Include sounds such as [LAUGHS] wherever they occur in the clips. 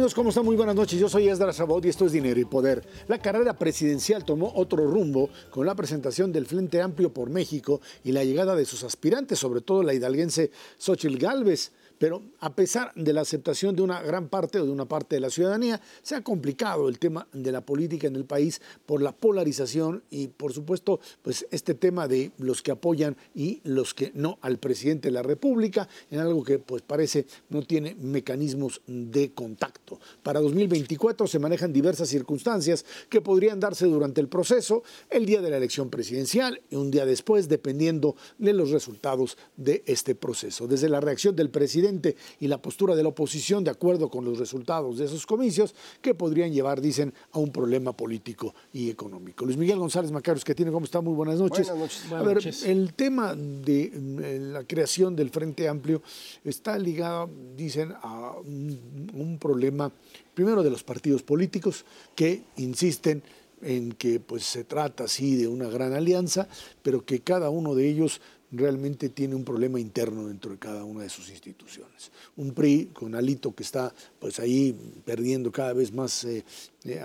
amigos? ¿Cómo están? Muy buenas noches. Yo soy Esdras Sabot y esto es Dinero y Poder. La carrera presidencial tomó otro rumbo con la presentación del Frente Amplio por México y la llegada de sus aspirantes, sobre todo la hidalguense Xochitl Gálvez. Pero a pesar de la aceptación de una gran parte o de una parte de la ciudadanía, se ha complicado el tema de la política en el país por la polarización y por supuesto pues este tema de los que apoyan y los que no al presidente de la República en algo que pues parece no tiene mecanismos de contacto. Para 2024 se manejan diversas circunstancias que podrían darse durante el proceso, el día de la elección presidencial y un día después dependiendo de los resultados de este proceso. Desde la reacción del presidente y la postura de la oposición de acuerdo con los resultados de esos comicios que podrían llevar, dicen, a un problema político y económico. Luis Miguel González Macaros, que tiene, ¿cómo está? Muy buenas noches. Buenas noches. a ver, el tema de eh, la creación del Frente Amplio está ligado, dicen, a un, un problema, primero de los partidos políticos que insisten en que pues se trata sí de una gran alianza, pero que cada uno de ellos realmente tiene un problema interno dentro de cada una de sus instituciones. Un PRI con Alito que está pues ahí perdiendo cada vez más eh,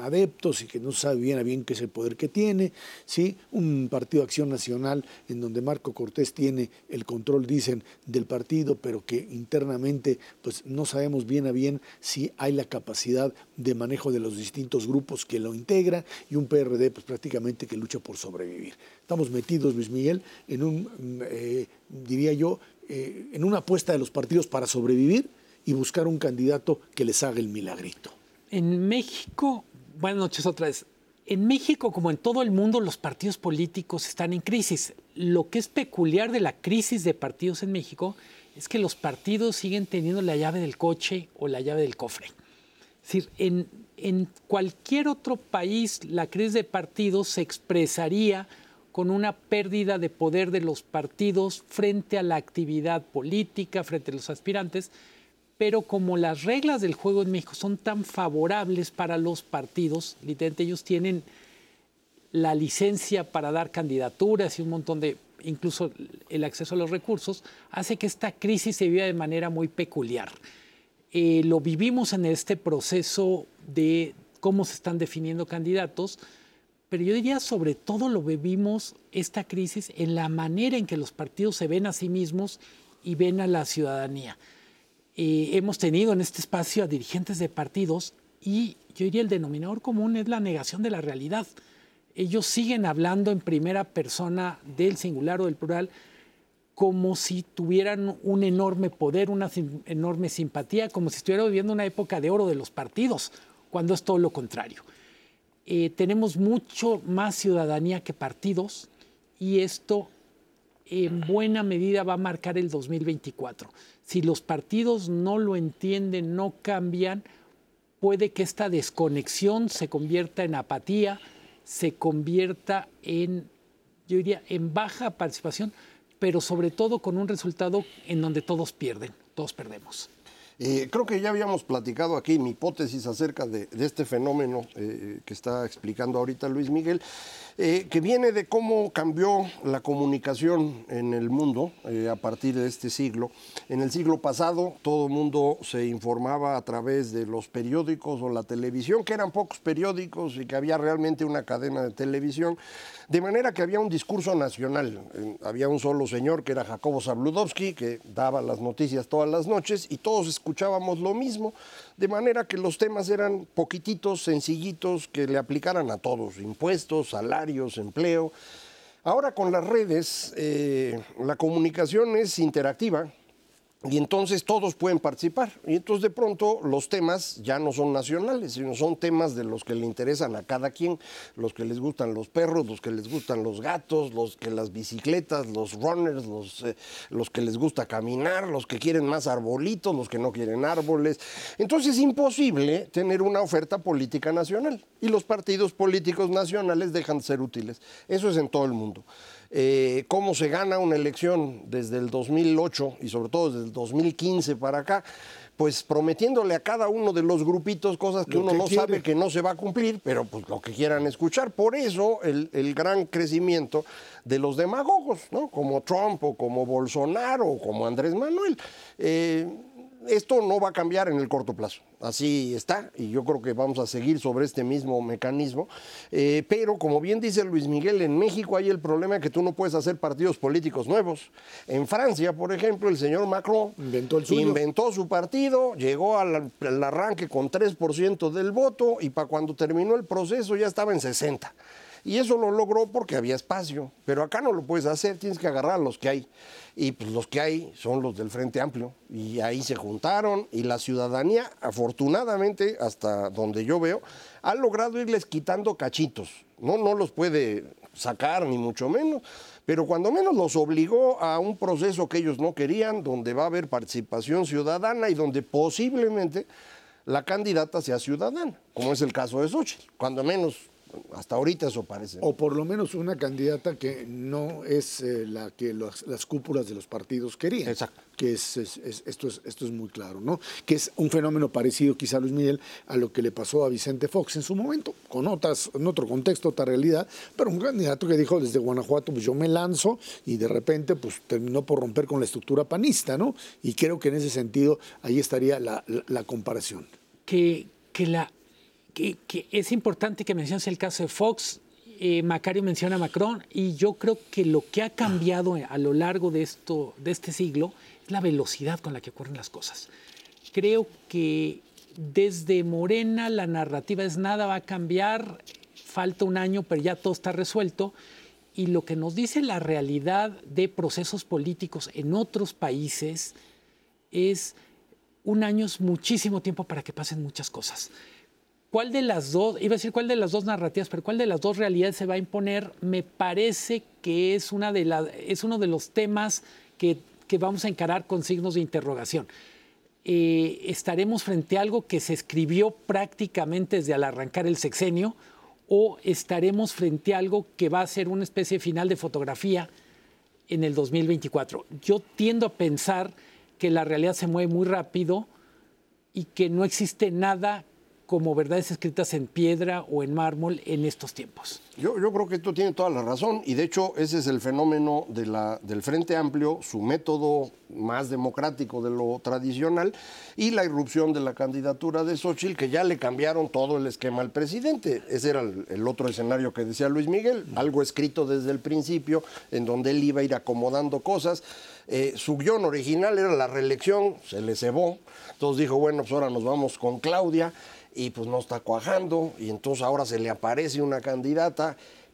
adeptos y que no sabe bien a bien qué es el poder que tiene, ¿sí? un partido Acción Nacional en donde Marco Cortés tiene el control, dicen, del partido, pero que internamente pues no sabemos bien a bien si hay la capacidad de manejo de los distintos grupos que lo integran y un PRD pues prácticamente que lucha por sobrevivir. Estamos metidos, Luis Miguel, en un, mm, eh, diría yo, eh, en una apuesta de los partidos para sobrevivir y buscar un candidato que les haga el milagrito. En México, buenas noches otra vez. En México, como en todo el mundo, los partidos políticos están en crisis. Lo que es peculiar de la crisis de partidos en México es que los partidos siguen teniendo la llave del coche o la llave del cofre. Es decir, en, en cualquier otro país la crisis de partidos se expresaría con una pérdida de poder de los partidos frente a la actividad política, frente a los aspirantes, pero como las reglas del juego en México son tan favorables para los partidos, literalmente ellos tienen la licencia para dar candidaturas y un montón de, incluso el acceso a los recursos, hace que esta crisis se viva de manera muy peculiar. Eh, lo vivimos en este proceso de cómo se están definiendo candidatos, pero yo diría sobre todo lo vivimos esta crisis en la manera en que los partidos se ven a sí mismos y ven a la ciudadanía. Eh, hemos tenido en este espacio a dirigentes de partidos y yo diría el denominador común es la negación de la realidad. Ellos siguen hablando en primera persona del singular o del plural como si tuvieran un enorme poder, una enorme simpatía, como si estuvieran viviendo una época de oro de los partidos, cuando es todo lo contrario. Eh, tenemos mucho más ciudadanía que partidos y esto en buena medida va a marcar el 2024. Si los partidos no lo entienden, no cambian, puede que esta desconexión se convierta en apatía, se convierta en, yo diría, en baja participación, pero sobre todo con un resultado en donde todos pierden, todos perdemos. Eh, creo que ya habíamos platicado aquí mi hipótesis acerca de, este fenómeno eh, que está explicando ahorita Luis Miguel. Eh, que viene de cómo cambió la comunicación en el mundo eh, a partir de este siglo. En el siglo pasado todo el mundo se informaba a través de los periódicos o la televisión, que eran pocos periódicos y que había realmente una cadena de televisión, de manera que había un discurso nacional. había un solo señor que era Jacobo Zabludowski, que daba las noticias todas las noches y todos escuchábamos lo mismo de manera que los temas eran poquititos, sencillitos, que le aplicaran a todos, impuestos, salarios, empleo. Ahora con las redes, eh, la comunicación es interactiva, y entonces todos pueden participar. Y entonces de pronto los temas ya no son nacionales, sino son temas de los que le interesan a cada quien, los que les gustan los perros, los que les gustan los gatos, los que las bicicletas, los runners, los, eh, los que les gusta caminar, los que quieren más arbolitos, los que no quieren árboles. Entonces es imposible tener una oferta política nacional y los partidos políticos nacionales dejan de ser útiles. Eso es en todo el mundo. Eh, cómo se gana una elección desde el 2008 y sobre todo desde el 2015 para acá, pues prometiéndole a cada uno de los grupitos cosas que uno no sabe que no se va a cumplir, pero pues lo que quieran escuchar. Por eso el, gran crecimiento de los demagogos, ¿no? Como Trump o como Bolsonaro o como Andrés Manuel. Eh, esto no va a cambiar en el corto plazo. Así está, y yo creo que vamos a seguir sobre este mismo mecanismo. Eh, pero, como bien dice Luis Miguel, en México hay el problema de que tú no puedes hacer partidos políticos nuevos. En Francia, por ejemplo, el señor Macron Inventó el suyo. inventó su partido, llegó al, al arranque con 3% del voto y para cuando terminó el proceso ya estaba en 60%. Y eso lo logró porque había espacio. Pero acá no lo puedes hacer, tienes que agarrar a los que hay. Y pues los que hay son los del Frente Amplio. Y ahí se juntaron y la ciudadanía, afortunadamente, hasta donde yo veo, ha logrado irles quitando cachitos. No, no los puede sacar, ni mucho menos. Pero cuando menos los obligó a un proceso que ellos no querían, donde va a haber participación ciudadana y donde posiblemente la candidata sea ciudadana, como es el caso de Xochitl. Cuando menos, hasta ahorita eso parece. O por lo menos una candidata que no es eh, la que los- las cúpulas de los partidos querían. Exacto. Que es, es- es- esto, es, esto es muy claro, ¿no? Que es un fenómeno parecido, quizá Luis Miguel, a lo que le pasó a Vicente Fox en su momento, con otras, en otro contexto, otra realidad, pero un candidato que dijo desde Guanajuato, pues yo me lanzo, y de repente, pues terminó por romper con la estructura panista, ¿no? Y creo que en ese sentido ahí estaría la, la- la comparación. que, que la, que, que es importante que menciones el caso de Fox. eh, Macario menciona a Macron y yo creo que lo que ha cambiado a lo largo de, esto, de este siglo es la velocidad con la que ocurren las cosas. Creo que desde Morena la narrativa es nada va a cambiar, falta un año, pero ya todo está resuelto. Y lo que nos dice la realidad de procesos políticos en otros países es un año es muchísimo tiempo para que pasen muchas cosas. ¿Cuál de las dos, iba a decir cuál de las dos narrativas, pero cuál de las dos realidades se va a imponer? Me parece que es, una de la- es uno de los temas que, que vamos a encarar con signos de interrogación. Eh, estaremos frente a algo que se escribió prácticamente desde al arrancar el sexenio o estaremos frente a algo que va a ser una especie de final de fotografía en el 2024. Yo tiendo a pensar que la realidad se mueve muy rápido y que no existe nada como verdades escritas en piedra o en mármol en estos tiempos. Yo, yo creo que tú tienes toda la razón y de hecho ese es el fenómeno de la, del Frente Amplio, su método más democrático de lo tradicional y la irrupción de la candidatura de Xochitl que ya le cambiaron todo el esquema al presidente. Ese era el, otro escenario que decía Luis Miguel, algo escrito desde el principio en donde él iba a ir acomodando cosas. Eh, su guion original era la reelección, se le cebó, entonces dijo, bueno, pues ahora nos vamos con Claudia y pues no está cuajando y entonces ahora se le aparece una candidata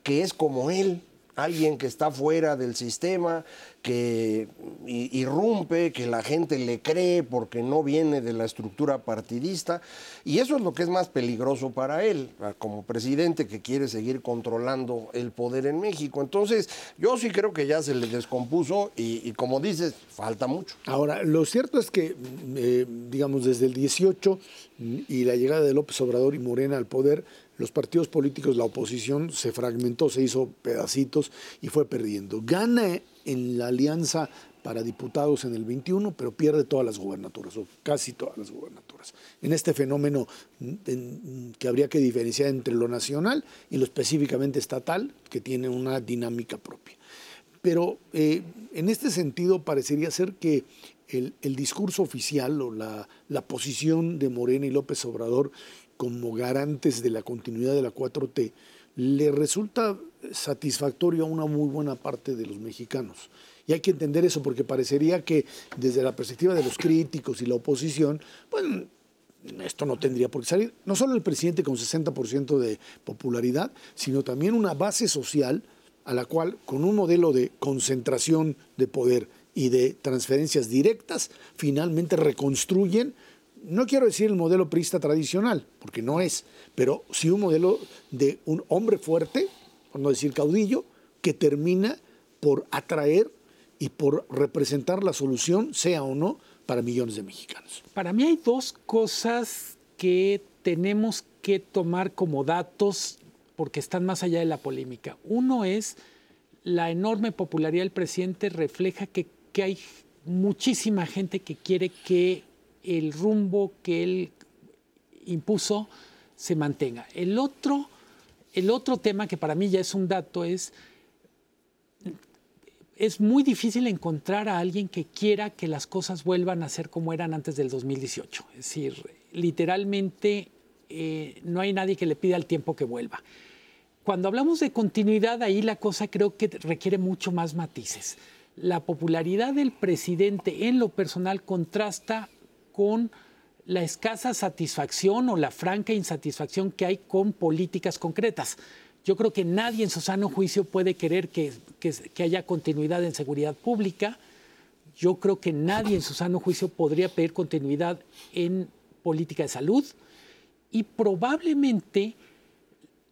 que es como él, alguien que está fuera del sistema, que irrumpe, que la gente le cree porque no viene de la estructura partidista y eso es lo que es más peligroso para él, como presidente que quiere seguir controlando el poder en México. Entonces yo sí creo que ya se le descompuso y, como dices, falta mucho. Ahora, lo cierto es que, eh, digamos, desde el 18 mm, y la llegada de López Obrador y Morena al poder, los partidos políticos, la oposición se fragmentó, se hizo pedacitos y fue perdiendo. Gana en la alianza para diputados en el 21, pero pierde todas las gubernaturas, o casi todas las gubernaturas. En este fenómeno mm, en- que habría que diferenciar entre lo nacional y lo específicamente estatal, que tiene una dinámica propia. Pero eh, en este sentido parecería ser que el, el discurso oficial o la, la posición de Morena y López Obrador como garantes de la continuidad de la 4T le resulta satisfactorio a una muy buena parte de los mexicanos. Y hay que entender eso porque parecería que desde la perspectiva de los críticos y la oposición, pues esto no tendría por qué salir. No solo el presidente con 60% de popularidad, sino también una base social a la cual, con un modelo de concentración de poder y de transferencias directas, finalmente reconstruyen, no quiero decir el modelo priista tradicional, porque no es, pero sí un modelo de un hombre fuerte, por no decir caudillo, que termina por atraer y por representar la solución, sea o no, para millones de mexicanos. Para mí hay dos cosas que tenemos que tomar como datos porque están más allá de la polémica. Uno es la enorme popularidad del presidente refleja que, que hay muchísima gente que quiere que el rumbo que él impuso se mantenga. El otro, el otro tema que para mí ya es un dato es es muy difícil encontrar a alguien que quiera que las cosas vuelvan a ser como eran antes del 2018. Es decir, literalmente eh, no hay nadie que le pida al tiempo que vuelva. Cuando hablamos de continuidad, ahí la cosa creo que requiere mucho más matices. La popularidad del presidente en lo personal contrasta con la escasa satisfacción o la franca insatisfacción que hay con políticas concretas. Yo creo que nadie en su sano juicio puede querer que, que, haya continuidad en seguridad pública. Yo creo que nadie en su sano juicio podría pedir continuidad en política de salud. Y probablemente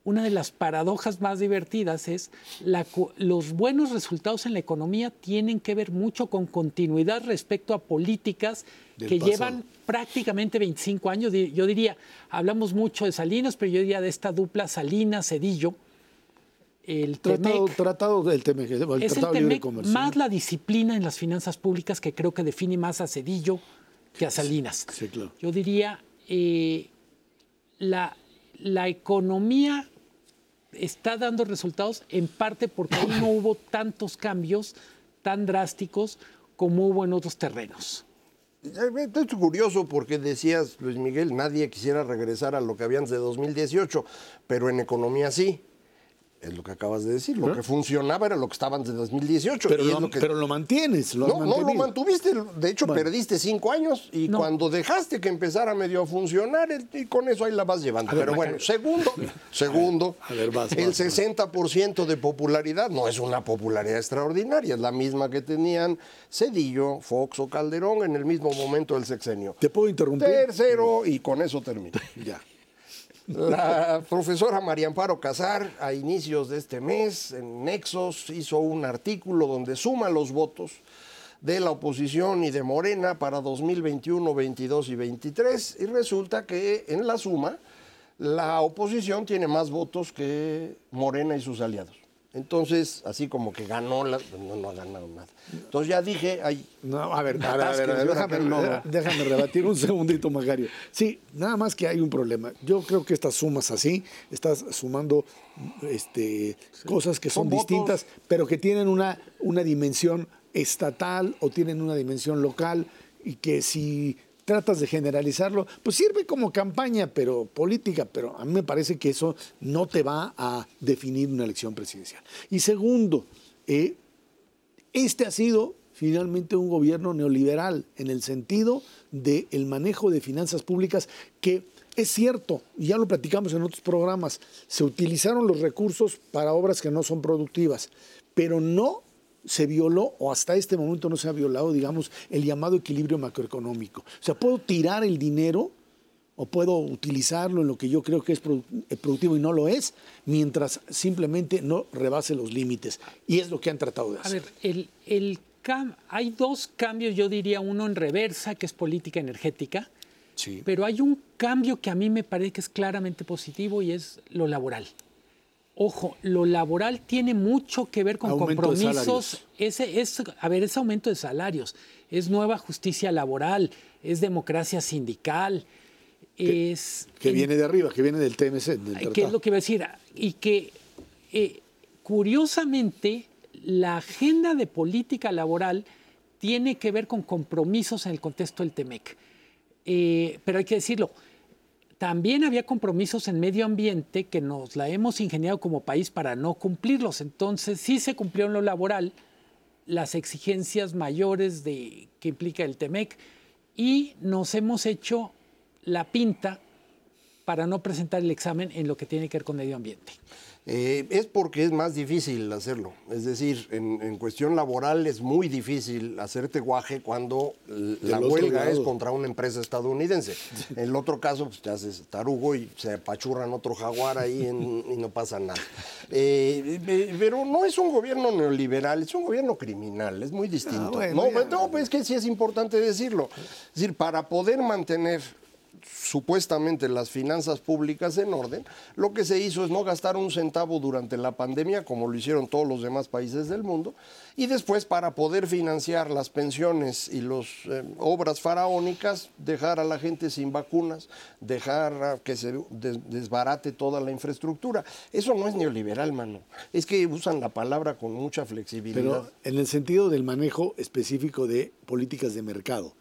una de las paradojas más divertidas es la, los buenos resultados en la economía tienen que ver mucho con continuidad respecto a políticas que llevan prácticamente 25 años. Yo diría, hablamos mucho de Salinas, pero yo diría de esta dupla Salinas-Cedillo. El tratado, tratado del TEMEC, el es el TEMEC más la disciplina en las finanzas públicas que creo que define más a Cedillo que a Salinas. Sí, claro. Yo diría, eh, la, la economía está dando resultados en parte porque ahí no hubo tantos cambios tan drásticos como hubo en otros terrenos. Es curioso porque decías, Luis Miguel, nadie quisiera regresar a lo que había antes de 2018, pero en economía sí. Es lo que acabas de decir. Lo que funcionaba era lo que estaba antes de 2018. Pero, lo, lo pero lo mantienes. Lo no, no lo mantuviste. De hecho, perdiste cinco años y cuando dejaste que empezara medio a funcionar, y con eso ahí la vas llevando. pero bueno, segundo, [LAUGHS] segundo, el 60% de popularidad no es una popularidad extraordinaria. Es la misma que tenían Cedillo, Fox o Calderón en el mismo momento del sexenio. ¿Te puedo interrumpir? Tercero, y con eso termino. [LAUGHS] ya. La profesora María Amparo Casar, a inicios de este mes, en Nexos, hizo un artículo donde suma los votos de la oposición y de Morena para 2021, 22 y 23, y resulta que en la suma la oposición tiene más votos que Morena y sus aliados. Entonces, así como que ganó, la, no, ha ganado nada. Entonces ya dije, ay, no, a ver, a ver, déjame, déjame, rebatir un [LAUGHS] segundito, Magario. Sí, nada más que hay un problema. Yo creo que estas sumas así, estás sumando este, cosas que son, distintas, pero que tienen una, una dimensión estatal o tienen una dimensión local y que si tratas de generalizarlo, pues sirve como campaña pero política, pero a mí me parece que eso no te va a definir una elección presidencial. Y segundo, eh, este ha sido finalmente un gobierno neoliberal en el sentido del manejo de finanzas públicas que es cierto, ya lo platicamos en otros programas, se utilizaron los recursos para obras que no son productivas, pero no se violó o hasta este momento no se ha violado, digamos, el llamado equilibrio macroeconómico. O sea, puedo tirar el dinero o puedo utilizarlo en lo que yo creo que es eh, productivo y no lo es, mientras simplemente no rebase los límites. Y es lo que han tratado de hacer. A ver, el, el hay dos cambios, yo diría uno en reversa, que es política energética, sí. pero hay un cambio que a mí me parece que es claramente positivo y es lo laboral. Ojo, lo laboral tiene mucho que ver con compromisos. Ese es, a ver, es aumento de salarios, es nueva justicia laboral, es democracia sindical, que, es que viene de arriba, que viene del TMC. Del ¿Qué es lo que iba a decir? Y que eh, curiosamente la agenda de política laboral tiene que ver con compromisos en el contexto del TEMEC. Eh, pero hay que decirlo, también había compromisos en medio ambiente que nos la hemos ingeniado como país para no cumplirlos. Entonces, sí se cumplió en lo laboral las exigencias mayores de, que implica el TEMEC y nos hemos hecho la pinta para no presentar el examen en lo que tiene que ver con medio ambiente. Eh, es porque es más difícil hacerlo. Es decir, en, cuestión laboral es muy difícil hacerte guaje cuando la huelga es contra una empresa estadounidense. En el otro caso, pues te haces tarugo y se apachurran otro jaguar ahí y no pasa nada. Eh, pero no es un gobierno neoliberal, es un gobierno criminal, es muy distinto. Ah, no, no, es que sí es importante decirlo. Es decir, para poder mantener supuestamente las finanzas públicas en orden, lo que se hizo es no gastar un centavo durante la pandemia, como lo hicieron todos los demás países del mundo, y después para poder financiar las pensiones y las eh, obras faraónicas, dejar a la gente sin vacunas, dejar que se desbarate toda la infraestructura. Eso no es neoliberal, mano. Es que usan la palabra con mucha flexibilidad. Pero en el sentido del manejo específico de políticas de mercado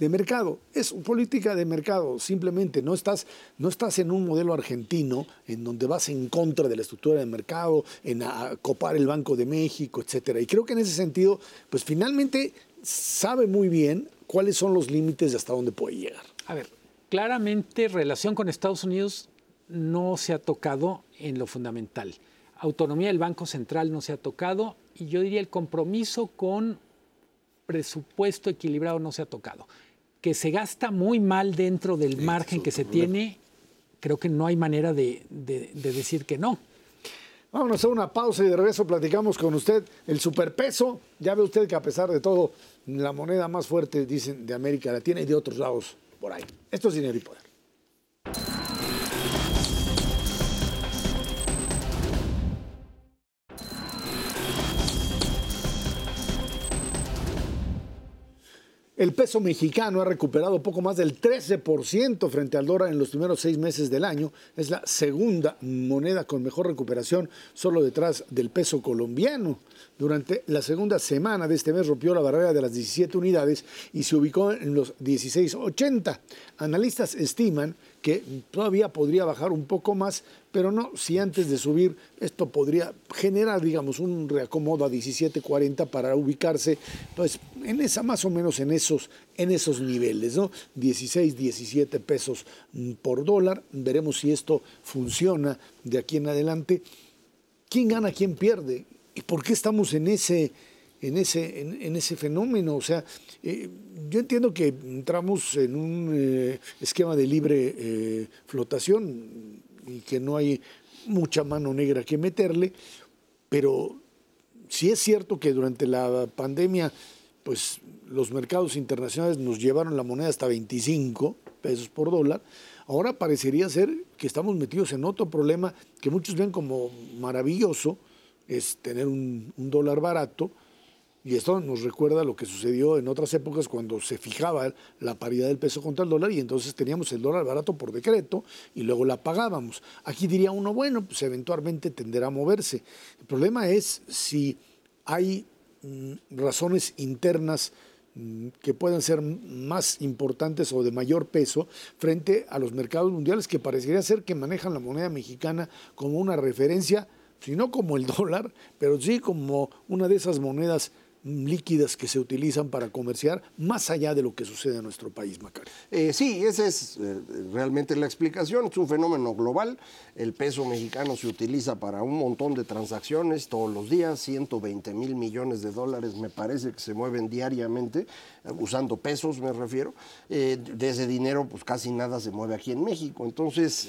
de mercado. Es política de mercado, simplemente. No estás, no estás en un modelo argentino en donde vas en contra de la estructura de mercado, en copar el Banco de México, etcétera. Y creo que en ese sentido, pues finalmente sabe muy bien cuáles son los límites de hasta dónde puede llegar. A ver, claramente relación con Estados Unidos no se ha tocado en lo fundamental. Autonomía del Banco Central no se ha tocado y yo diría el compromiso con presupuesto equilibrado no se ha tocado que se gasta muy mal dentro del margen que se tiene, creo que no hay manera de, decir que no. Vamos a hacer una pausa y de regreso platicamos con usted el superpeso. Ya ve usted que a pesar de todo, la moneda más fuerte, dicen, de América Latina y de otros lados por ahí. Esto es dinero y poder. El peso mexicano ha recuperado poco más del 13% frente al dólar en los primeros seis meses del año. Es la segunda moneda con mejor recuperación, solo detrás del peso colombiano. Durante la segunda semana de este mes rompió la barrera de las 17 unidades y se ubicó en los 16.80. Analistas estiman que todavía podría bajar un poco más, pero no si antes de subir esto podría generar, digamos, un reacomodo a 17.40 para ubicarse, pues en esa más o menos en esos en esos niveles, ¿no? 16, 17 pesos por dólar. Veremos si esto funciona de aquí en adelante. ¿Quién gana, quién pierde? ¿Y por qué estamos en ese en ese, en, ese fenómeno. O sea, eh, yo entiendo que entramos en un eh, esquema de libre eh, flotación y que no hay mucha mano negra que meterle, pero si es cierto que durante la pandemia, pues los mercados internacionales nos llevaron la moneda hasta 25 pesos por dólar. Ahora parecería ser que estamos metidos en otro problema que muchos ven como maravilloso, es tener un dólar barato, y esto nos recuerda lo que sucedió en otras épocas cuando se fijaba la paridad del peso contra el dólar y entonces teníamos el dólar barato por decreto y luego la pagábamos. Aquí diría uno, bueno, pues eventualmente tenderá a moverse. El problema es si hay mm, razones internas mm, que puedan ser más importantes o de mayor peso frente a los mercados mundiales que parecería ser que manejan la moneda mexicana como una referencia, si no como el [LAUGHS] dólar, pero sí como una de esas monedas líquidas que se utilizan para comerciar más allá de lo que sucede en nuestro país, Macario. Eh, sí, esa es eh, realmente la explicación. Es un fenómeno global. El peso mexicano se utiliza para un montón de transacciones todos los días, 120 mil millones de dólares me parece que se mueven diariamente, eh, usando pesos me refiero. de ese dinero pues casi nada se mueve aquí en México. Entonces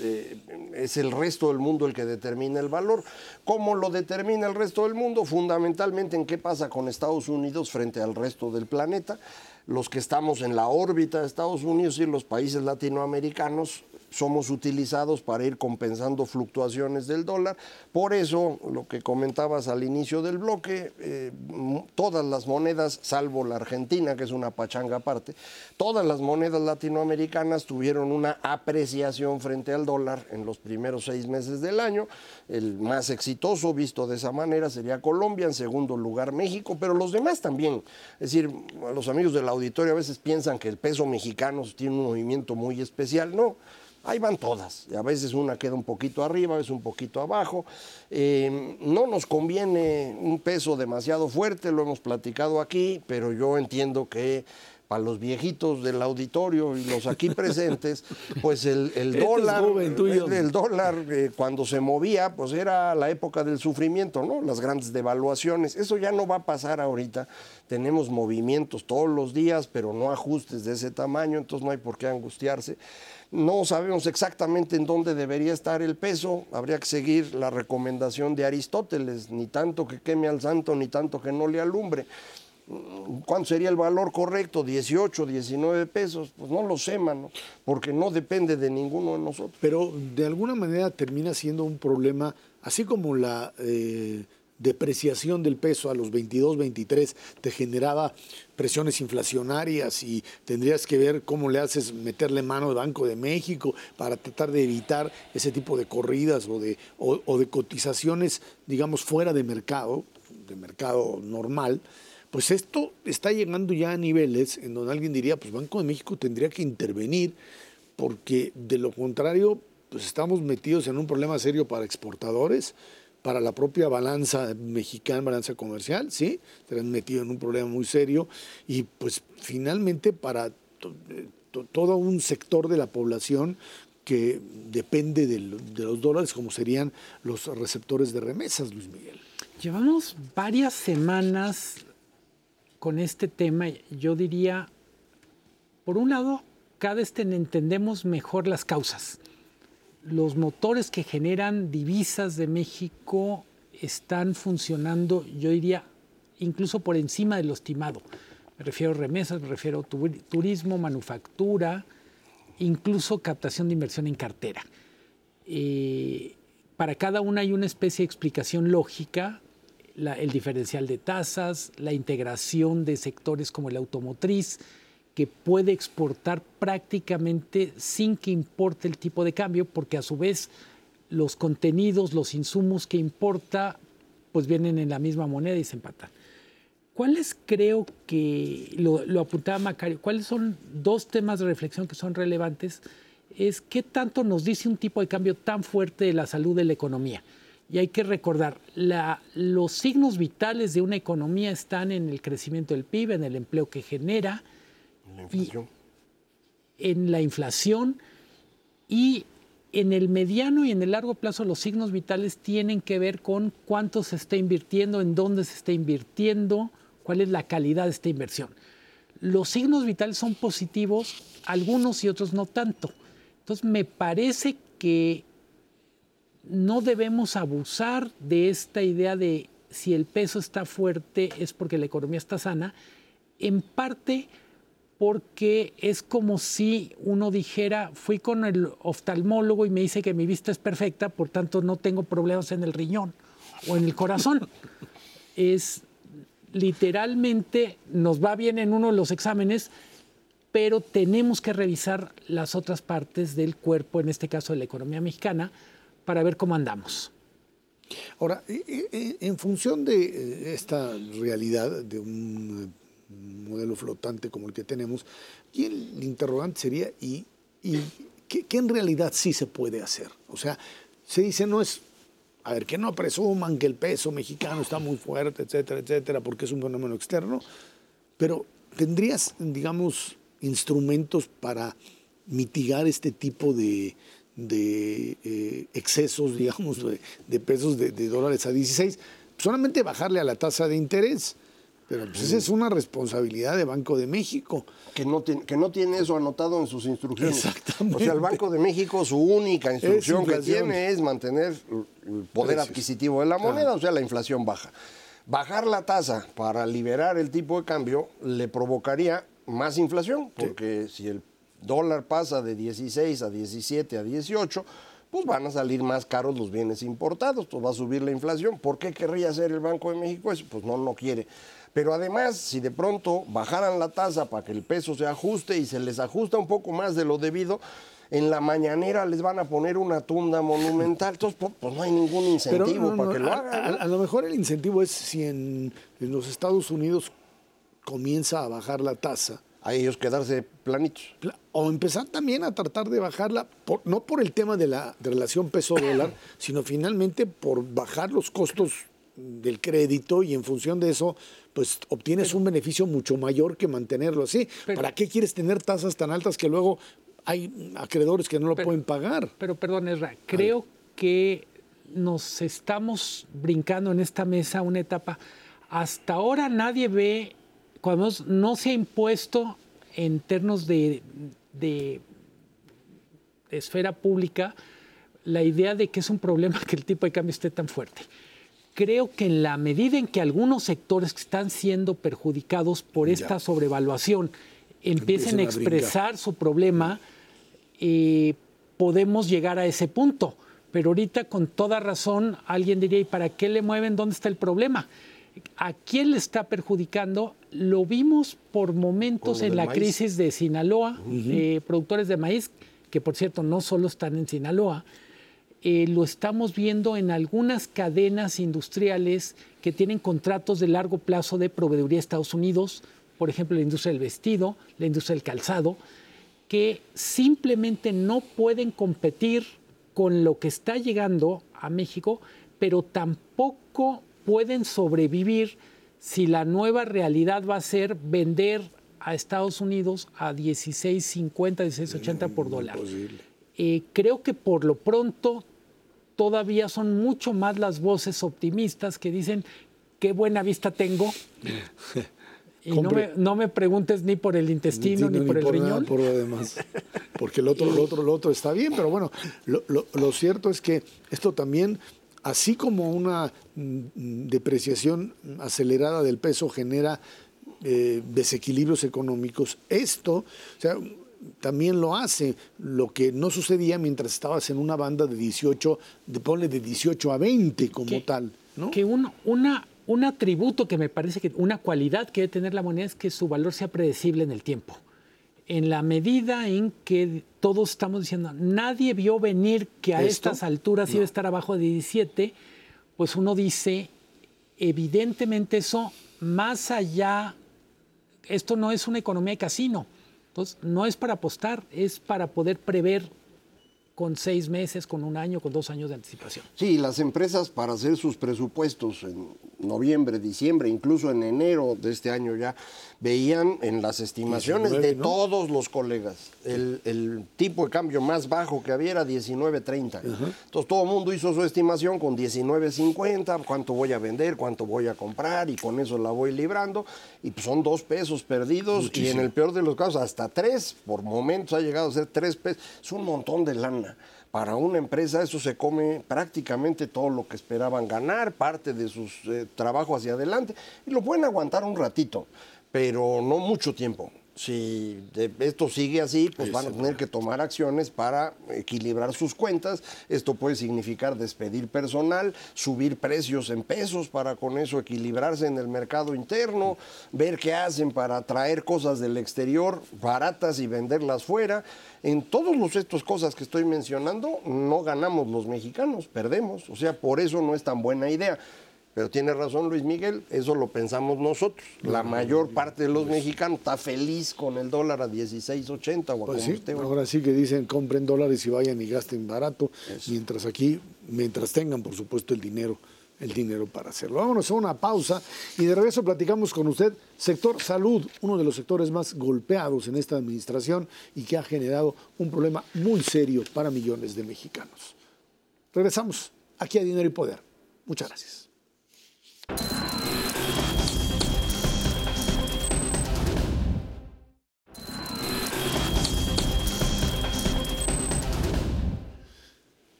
es el resto del mundo el que determina el valor. ¿Cómo lo determina el resto del mundo? Fundamentalmente en qué pasa con Estados Unidos frente al resto del planeta. Los que estamos en la órbita de Estados Unidos y los países latinoamericanos somos utilizados para ir compensando fluctuaciones del dólar. Por eso, lo que comentabas al inicio del bloque, eh, todas las monedas, salvo la Argentina, que es una pachanga aparte, todas las monedas latinoamericanas tuvieron una apreciación frente al dólar en los primeros seis meses del año. El más exitoso, visto de esa manera, sería Colombia, en segundo lugar México, pero los demás también. Es decir, los amigos del auditorio a veces piensan que el peso mexicano tiene un movimiento muy especial. No, Ahí van todas. A veces una queda un poquito arriba, a veces un poquito abajo. Eh, no nos conviene un peso demasiado fuerte, lo hemos platicado aquí, pero yo entiendo que para los viejitos del auditorio y los aquí presentes, pues el, este dólar, el, dólar eh, cuando se movía, pues era la época del sufrimiento, ¿no? Las grandes devaluaciones. Eso ya no va a pasar ahorita. Tenemos movimientos todos los días, pero no ajustes de ese tamaño, entonces no hay por qué angustiarse. No sabemos exactamente en dónde debería estar el peso, habría que seguir la recomendación de Aristóteles, ni tanto que queme al santo, ni tanto que no le alumbre. ¿Cuánto sería el valor correcto? 18, 19 pesos. Pues no lo sé, mano, porque no depende de ninguno de nosotros. Pero de alguna manera termina siendo un problema, así como la eh, depreciación del peso a los 22, 23 te generaba presiones inflacionarias y tendrías que ver cómo le haces meterle mano al Banco de México para tratar de evitar ese tipo de corridas o de, o de cotizaciones, digamos, fuera de mercado, de mercado normal pues esto está llegando ya a niveles en donde alguien diría, pues Banco de México tendría que intervenir, porque de lo contrario, pues estamos metidos en un problema serio para exportadores, para la propia balanza mexicana, balanza comercial, ¿sí? Estarán metidos en un problema muy serio y pues finalmente para todo un sector de la población que depende de, de los dólares, como serían los receptores de remesas, Luis Miguel. Llevamos varias semanas con este tema, yo diría, por un lado, cada vez entendemos mejor las causas. Los motores que generan divisas de México están funcionando, yo diría, incluso por encima de lo estimado. Me refiero a remesas, me refiero a turismo, manufactura, incluso captación de inversión en cartera. Eh, para cada una hay una especie de explicación lógica el diferencial de tasas, la integración de sectores como el automotriz, que puede exportar prácticamente sin que importe el tipo de cambio, porque a su vez los contenidos, los insumos que importa, pues vienen en la misma moneda y se empatan. ¿Cuáles creo que, lo, lo apuntaba Macario, cuáles son dos temas de reflexión que son relevantes? Es qué tanto nos dice un tipo de cambio tan fuerte de la salud de la economía. Y hay que recordar, los signos vitales de una economía están en el crecimiento del PIB, en el empleo que genera, en la inflación y en el mediano y en el largo plazo los signos vitales tienen que ver con cuánto se está invirtiendo, en dónde se está invirtiendo, cuál es la calidad de esta inversión. Los signos vitales son positivos, algunos y otros no tanto. Entonces me parece que no debemos abusar de esta idea de si el peso está fuerte es porque la economía está sana, en parte porque es como si uno dijera, fui con el oftalmólogo y me dice que mi vista es perfecta, por tanto no tengo problemas en el riñón o en el corazón. es literalmente, nos va bien en uno de los exámenes, pero tenemos que revisar las otras partes del cuerpo, en este caso de la economía mexicana, para ver cómo andamos. Ahora, en función de eh, esta realidad de un eh, modelo flotante como el que tenemos, y el interrogante sería, ¿y, qué, en realidad sí se puede hacer? O sea, se dice, no es, a ver, que no presuman que el peso mexicano está muy fuerte, etcétera, etcétera, porque es un fenómeno externo, pero ¿tendrías, digamos, instrumentos para mitigar este tipo de, de eh, excesos, [LAUGHS] digamos, de, pesos de, dólares a 16, solamente bajarle a la tasa de interés. Pero pues esa es una responsabilidad de Banco de México. Que no, tiene, que no tiene eso anotado en sus instrucciones. Exactamente. O sea, el Banco de México, su única instrucción que tiene es mantener el poder adquisitivo de la moneda, o sea, la inflación baja. Bajar la tasa para liberar el tipo de cambio le provocaría más inflación, porque si el dólar pasa de 16 a 17 a 18, pues van a salir más caros los bienes importados, pues va a subir la inflación. ¿Por qué querría hacer el Banco de México eso? Pues no lo quiere. Pero además, si de pronto bajaran la tasa para que el peso se ajuste y se les ajusta un poco más de lo debido, en la mañanera les van a poner una tunda monumental. Entonces, pues, pues no hay ningún incentivo para que lo hagan. A, lo mejor el incentivo es si en los Estados Unidos comienza a bajar la tasa a ellos quedarse planitos. O empezar también a tratar de bajarla, no por el tema de la relación peso-dólar, [CLEARS THROAT] sino finalmente por bajar los costos del crédito y en función de eso, pues obtienes un beneficio mucho mayor que mantenerlo así. ¿Para qué quieres tener tasas tan altas que luego hay acreedores que no lo pueden pagar? Pero perdón, Ezra, creo que nos estamos brincando en esta mesa una etapa. Hasta ahora nadie ve cuando no se ha impuesto en términos de, esfera pública la idea de que es un problema [LAUGHS] que el tipo de cambio esté tan fuerte. creo que en la medida en que algunos sectores que están siendo perjudicados por esta sobrevaluación empiecen, a, expresar su problema, eh, podemos llegar a ese punto. Pero ahorita con toda razón alguien diría, ¿y para qué le mueven? ¿Dónde está el problema? ¿A quién le está perjudicando? Lo vimos por momentos en la crisis de Sinaloa, eh, productores de maíz, que por cierto no solo están en Sinaloa, eh, lo estamos viendo en algunas cadenas industriales que tienen contratos de largo plazo de proveeduría a Estados Unidos, por ejemplo la industria del vestido, la industria del calzado, que simplemente no pueden competir con lo que está llegando a México, pero tampoco pueden sobrevivir si la nueva realidad va a ser vender a Estados Unidos a 16.50, 16.80 por dólar. Eh, creo que por lo pronto todavía son mucho más las voces optimistas que dicen qué buena vista tengo. [LAUGHS] Y no me, preguntes ni por el intestino ni, por el riñón. por lo demás. Porque el otro, lo otro, lo otro está bien, pero bueno, lo cierto es que esto también así como una mm, depreciación acelerada del peso genera eh, desequilibrios económicos, esto también lo hace, lo que no sucedía mientras estabas en una banda de 18, de ponle de 18 a 20 como tal. Que una, un atributo que me parece que una cualidad que debe tener la moneda es que su valor sea predecible en el tiempo en la medida en que todos estamos diciendo, nadie vio venir que a estas alturas iba a estar abajo de 17, pues uno dice, evidentemente eso, más allá, esto no es una economía de casino, entonces no es para apostar, es para poder prever con seis meses, con un año, con dos años de anticipación. Sí, las empresas para hacer sus presupuestos en noviembre, diciembre, incluso en enero de este año ya, veían en las estimaciones de todos los colegas el, tipo de cambio más bajo que había era 19.30. Entonces todo el mundo hizo su estimación con 19.50, cuánto voy a vender, cuánto voy a comprar y con eso la voy librando. Y pues son dos pesos perdidos y en el peor de los casos hasta tres, por momentos ha llegado a ser tres pesos. Es un montón de lana para una empresa eso se come prácticamente todo lo que esperaban ganar, parte de sus eh, trabajos hacia adelante, y lo pueden aguantar un ratito pero no mucho tiempo. Si esto sigue así, pues van a tener que tomar acciones para equilibrar sus cuentas. Esto puede significar despedir personal, subir precios en pesos para con eso equilibrarse en el mercado interno, ver qué hacen para traer cosas del exterior baratas y venderlas fuera. En todas estas cosas que estoy mencionando, no ganamos los mexicanos, perdemos. O sea, por eso no es tan buena idea. Pero tiene razón Luis Miguel, eso lo pensamos nosotros. La mayor parte de los mexicanos está feliz con el dólar a 16.80 o pues sí, Ahora sí que dicen compren dólares y vayan y gasten barato, mientras aquí, mientras tengan por supuesto el dinero, el dinero para hacerlo. Vámonos a una pausa y de regreso platicamos con usted sector salud, uno de los sectores más golpeados en esta administración y que ha generado un problema muy serio para millones de mexicanos. Regresamos aquí a Dinero y Poder. Muchas gracias.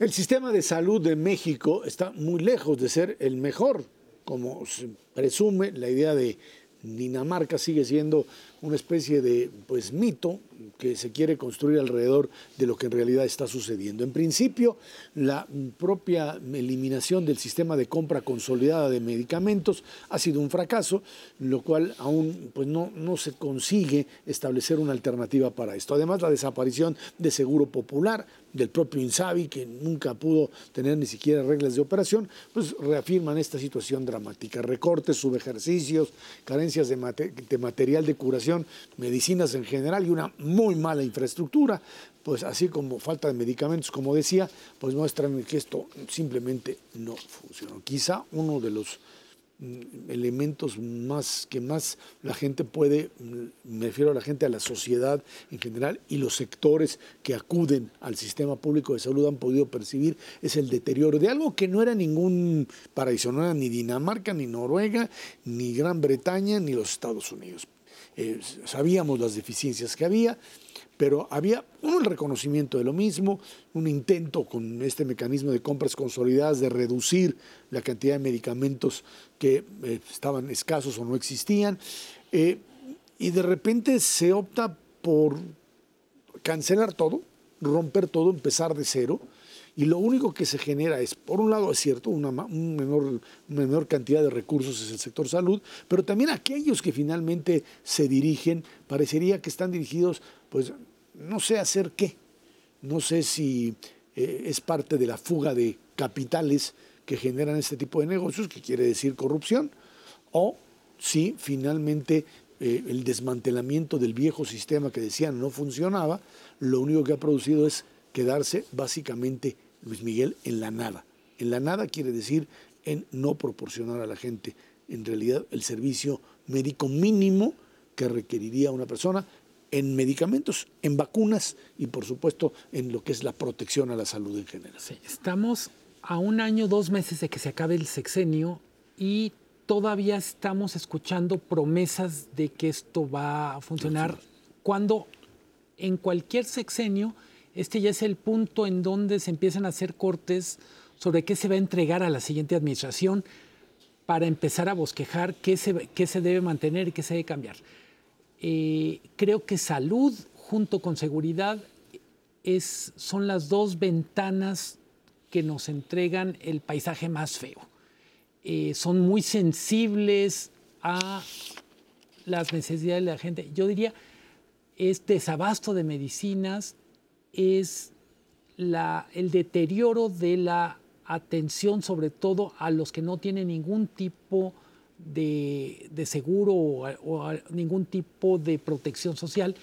El sistema de salud de México está muy lejos de ser el mejor, como se presume. La idea de Dinamarca sigue siendo una especie de pues mito que se quiere construir alrededor de lo que en realidad está sucediendo. En principio, la propia eliminación del sistema de compra consolidada de medicamentos ha sido un fracaso, lo cual aún pues, no, no se consigue establecer una alternativa para esto. Además, la desaparición de Seguro Popular, del propio Insabi, que nunca pudo tener ni siquiera reglas de operación, pues reafirman esta situación dramática. Recortes, subejercicios, carencias de, de material de curación, medicinas en general y una muy mala infraestructura, pues así como falta de medicamentos, como decía, pues muestran que esto simplemente no funciona. Quizá uno de los mm, elementos más que más la gente puede, mm, me refiero a la gente, a la sociedad en general y los sectores que acuden al sistema público de salud han podido percibir es el deterioro de algo que no era ningún paraíso, no era ni Dinamarca, ni Noruega, ni Gran Bretaña, ni los Estados Unidos eh, sabíamos las deficiencias que había, pero había un reconocimiento de lo mismo, un intento con este mecanismo de compras consolidadas de reducir la cantidad de medicamentos que eh, estaban escasos o no existían, eh, y de repente se opta por cancelar todo, romper todo, empezar de cero, y lo único que se genera es, por un lado es cierto, una, menor, menor cantidad de recursos en el sector salud, pero también aquellos que finalmente se dirigen, parecería que están dirigidos pues no sé hacer qué. No sé si eh, es parte de la fuga de capitales que generan este tipo de negocios, que quiere decir corrupción, o si finalmente eh, el desmantelamiento del viejo sistema que decían no funcionaba, lo único que ha producido es quedarse básicamente, Luis Miguel, en la nada. En la nada quiere decir en no proporcionar a la gente, en realidad, el servicio médico mínimo que requeriría una persona en medicamentos, en vacunas y por supuesto en lo que es la protección a la salud en general. estamos a un año, dos meses de que se acabe el sexenio y todavía estamos escuchando promesas de que esto va a funcionar cuando en cualquier sexenio este ya es el punto en donde se empiezan a hacer cortes sobre qué se va a entregar a la siguiente administración para empezar a bosquejar qué se, qué se debe mantener y qué se debe cambiar. Eh, creo que salud junto con seguridad es, son las dos ventanas que nos entregan el paisaje más feo. Eh, son muy sensibles a las necesidades de la gente. Yo diría, es desabasto de medicinas, es la, el deterioro de la atención sobre todo a los que no tienen ningún tipo de de, seguro o, ningún tipo de protección social.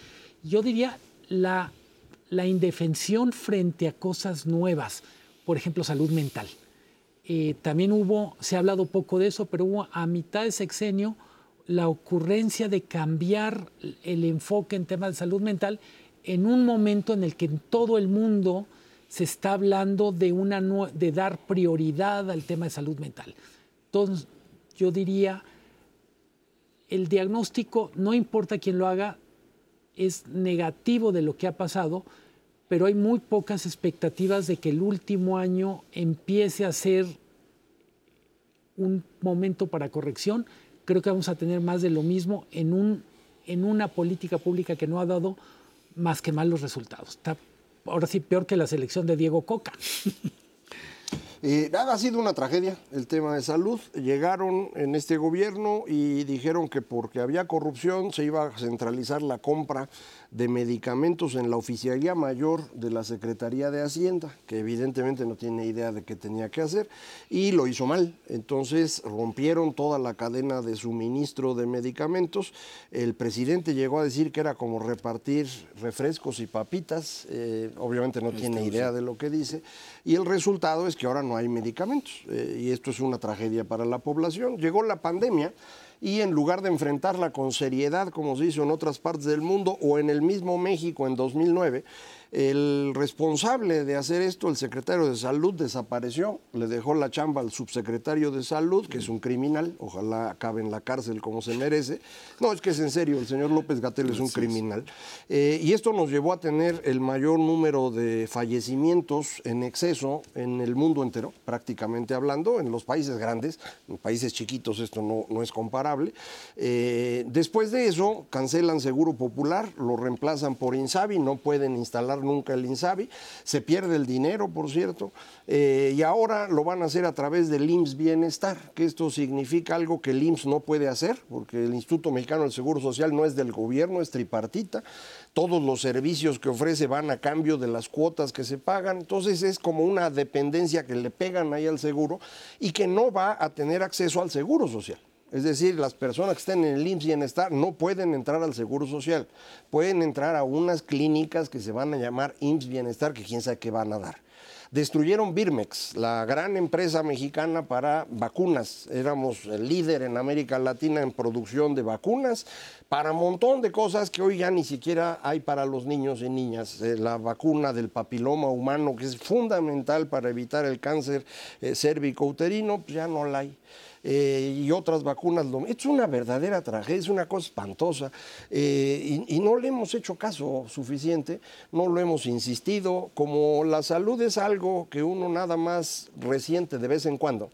Yo diría la, la indefensión frente a cosas nuevas, por ejemplo, salud mental. Eh, también hubo, se ha hablado poco de eso, pero hubo a mitad de sexenio la ocurrencia de cambiar el enfoque en temas de salud mental en un momento en el que en todo el mundo se está hablando de, una, de dar prioridad al tema de salud mental. Entonces, yo diría, el diagnóstico, no importa quién lo haga, es negativo de lo que ha pasado, pero hay muy pocas expectativas de que el último año empiece a ser un momento para corrección. Creo que vamos a tener más de lo mismo en, un, en una política pública que no ha dado más que malos resultados. Está ahora sí peor que la selección de Diego Coca. [LAUGHS] Eh, ha sido una tragedia el tema de salud. Llegaron en este gobierno y dijeron que porque había corrupción se iba a centralizar la compra de medicamentos en la Oficialía Mayor de la Secretaría de Hacienda, que evidentemente no tiene idea de qué tenía que hacer, y lo hizo mal. Entonces rompieron toda la cadena de suministro de medicamentos. El presidente llegó a decir que era como repartir refrescos y papitas, eh, obviamente no tiene idea de lo que dice, y el resultado es que ahora no hay medicamentos, eh, y esto es una tragedia para la población. Llegó la pandemia y en lugar de enfrentarla con seriedad como se hizo en otras partes del mundo o en el mismo México en 2009, el responsable de hacer esto, el secretario de Salud, desapareció, le dejó la chamba al subsecretario de Salud, que es un criminal, ojalá acabe en la cárcel como se merece. No, es que es en serio, el señor López Gatel es un criminal. Eh, y esto nos llevó a tener el mayor número de fallecimientos en exceso en el mundo entero, prácticamente hablando, en los países grandes, en países chiquitos esto no, no es comparable. Eh, después de eso, cancelan Seguro Popular, lo reemplazan por Insabi, no pueden instalar nunca el INSABI, se pierde el dinero, por cierto, eh, y ahora lo van a hacer a través del IMSS Bienestar, que esto significa algo que el IMSS no puede hacer, porque el Instituto Mexicano del Seguro Social no es del gobierno, es tripartita, todos los servicios que ofrece van a cambio de las cuotas que se pagan, entonces es como una dependencia que le pegan ahí al seguro y que no va a tener acceso al seguro social. Es decir, las personas que estén en el IMSS Bienestar no pueden entrar al Seguro Social. Pueden entrar a unas clínicas que se van a llamar IMSS Bienestar, que quién sabe qué van a dar. Destruyeron Birmex, la gran empresa mexicana para vacunas. Éramos el líder en América Latina en producción de vacunas para un montón de cosas que hoy ya ni siquiera hay para los niños y niñas. Eh, la vacuna del papiloma humano, que es fundamental para evitar el cáncer eh, cérvico-uterino, pues ya no la hay. Eh, y otras vacunas. Es una verdadera tragedia, es una cosa espantosa eh, y, no le hemos hecho caso suficiente, no lo hemos insistido, como la salud es algo que uno nada más resiente de vez en cuando.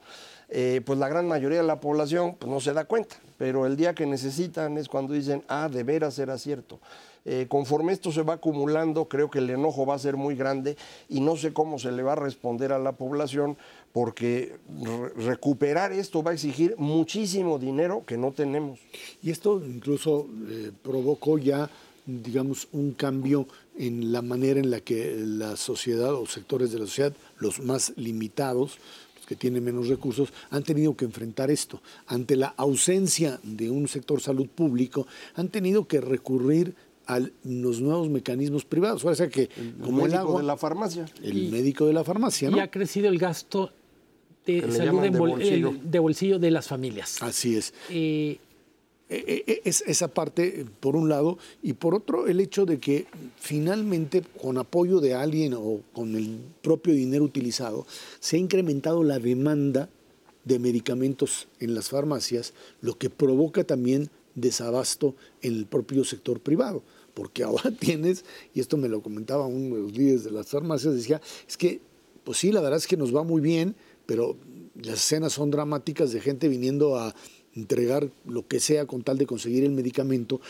Eh, pues la gran mayoría de la población pues no se da cuenta, pero el día que necesitan es cuando dicen, ah, de veras era cierto. Conforme esto se va acumulando, creo que el enojo va a ser muy grande y no sé cómo se le va a responder a la población porque recuperar esto va a exigir muchísimo dinero que no tenemos. Y esto incluso eh, provocó ya digamos, un cambio en la manera en la que la sociedad o sectores de la sociedad, los más limitados, los que tienen menos recursos, han tenido que enfrentar esto. Ante la ausencia de un sector salud público, han tenido que recurrir a los nuevos mecanismos privados. O sea que, el como el agua, de la farmacia. El médico de la farmacia, ¿no? Y ha crecido el gasto de salud de bolsillo. de bolsillo. de las familias. Así es. Eh, e, e, es esa parte, por un lado, y por otro, el hecho de que finalmente, con apoyo de alguien o con el propio dinero utilizado, se ha incrementado la demanda de medicamentos en las farmacias, lo que provoca también desabasto en el propio sector privado. Porque [LAUGHS] ahora tienes, y esto me lo comentaba uno de los líderes de las farmacias, decía, es que, pues sí, la verdad es que nos va muy bien, pero las escenas son dramáticas de gente viniendo a entregar lo que sea con tal de conseguir el medicamento,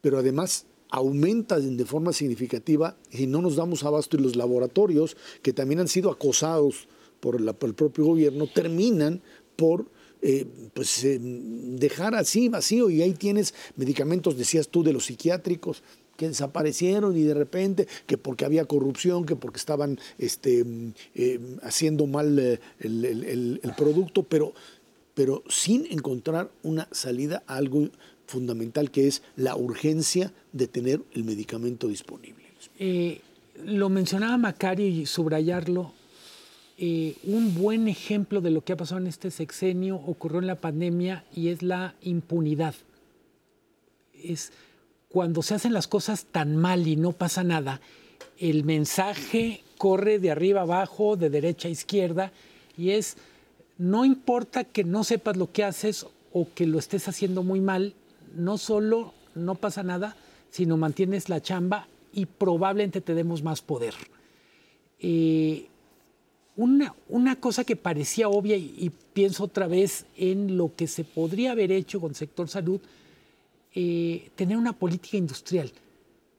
pero además aumenta de forma significativa y no nos damos abasto y los laboratorios, que también han sido acosados por, el propio gobierno, terminan por eh, pues, eh, dejar así vacío y ahí tienes medicamentos, decías tú, de los psiquiátricos que desaparecieron y de repente que porque había corrupción, que porque estaban este, eh, haciendo mal el, el, producto, pero pero sin encontrar una salida a algo fundamental que es la urgencia de tener el medicamento disponible. Eh, lo mencionaba Macario y subrayarlo. Eh, un buen ejemplo de lo que ha pasado en este sexenio ocurrió en la pandemia y es la impunidad. Es cuando se hacen las cosas tan mal y no pasa nada, el mensaje corre de arriba abajo, de derecha a izquierda, y es no importa que no sepas lo que haces o que lo estés haciendo muy mal, no solo no pasa nada, sino mantienes la chamba y probablemente te demos más poder. Eh, una, cosa que parecía obvia y, pienso otra vez en lo que se podría haber hecho con sector salud, eh, tener una política industrial.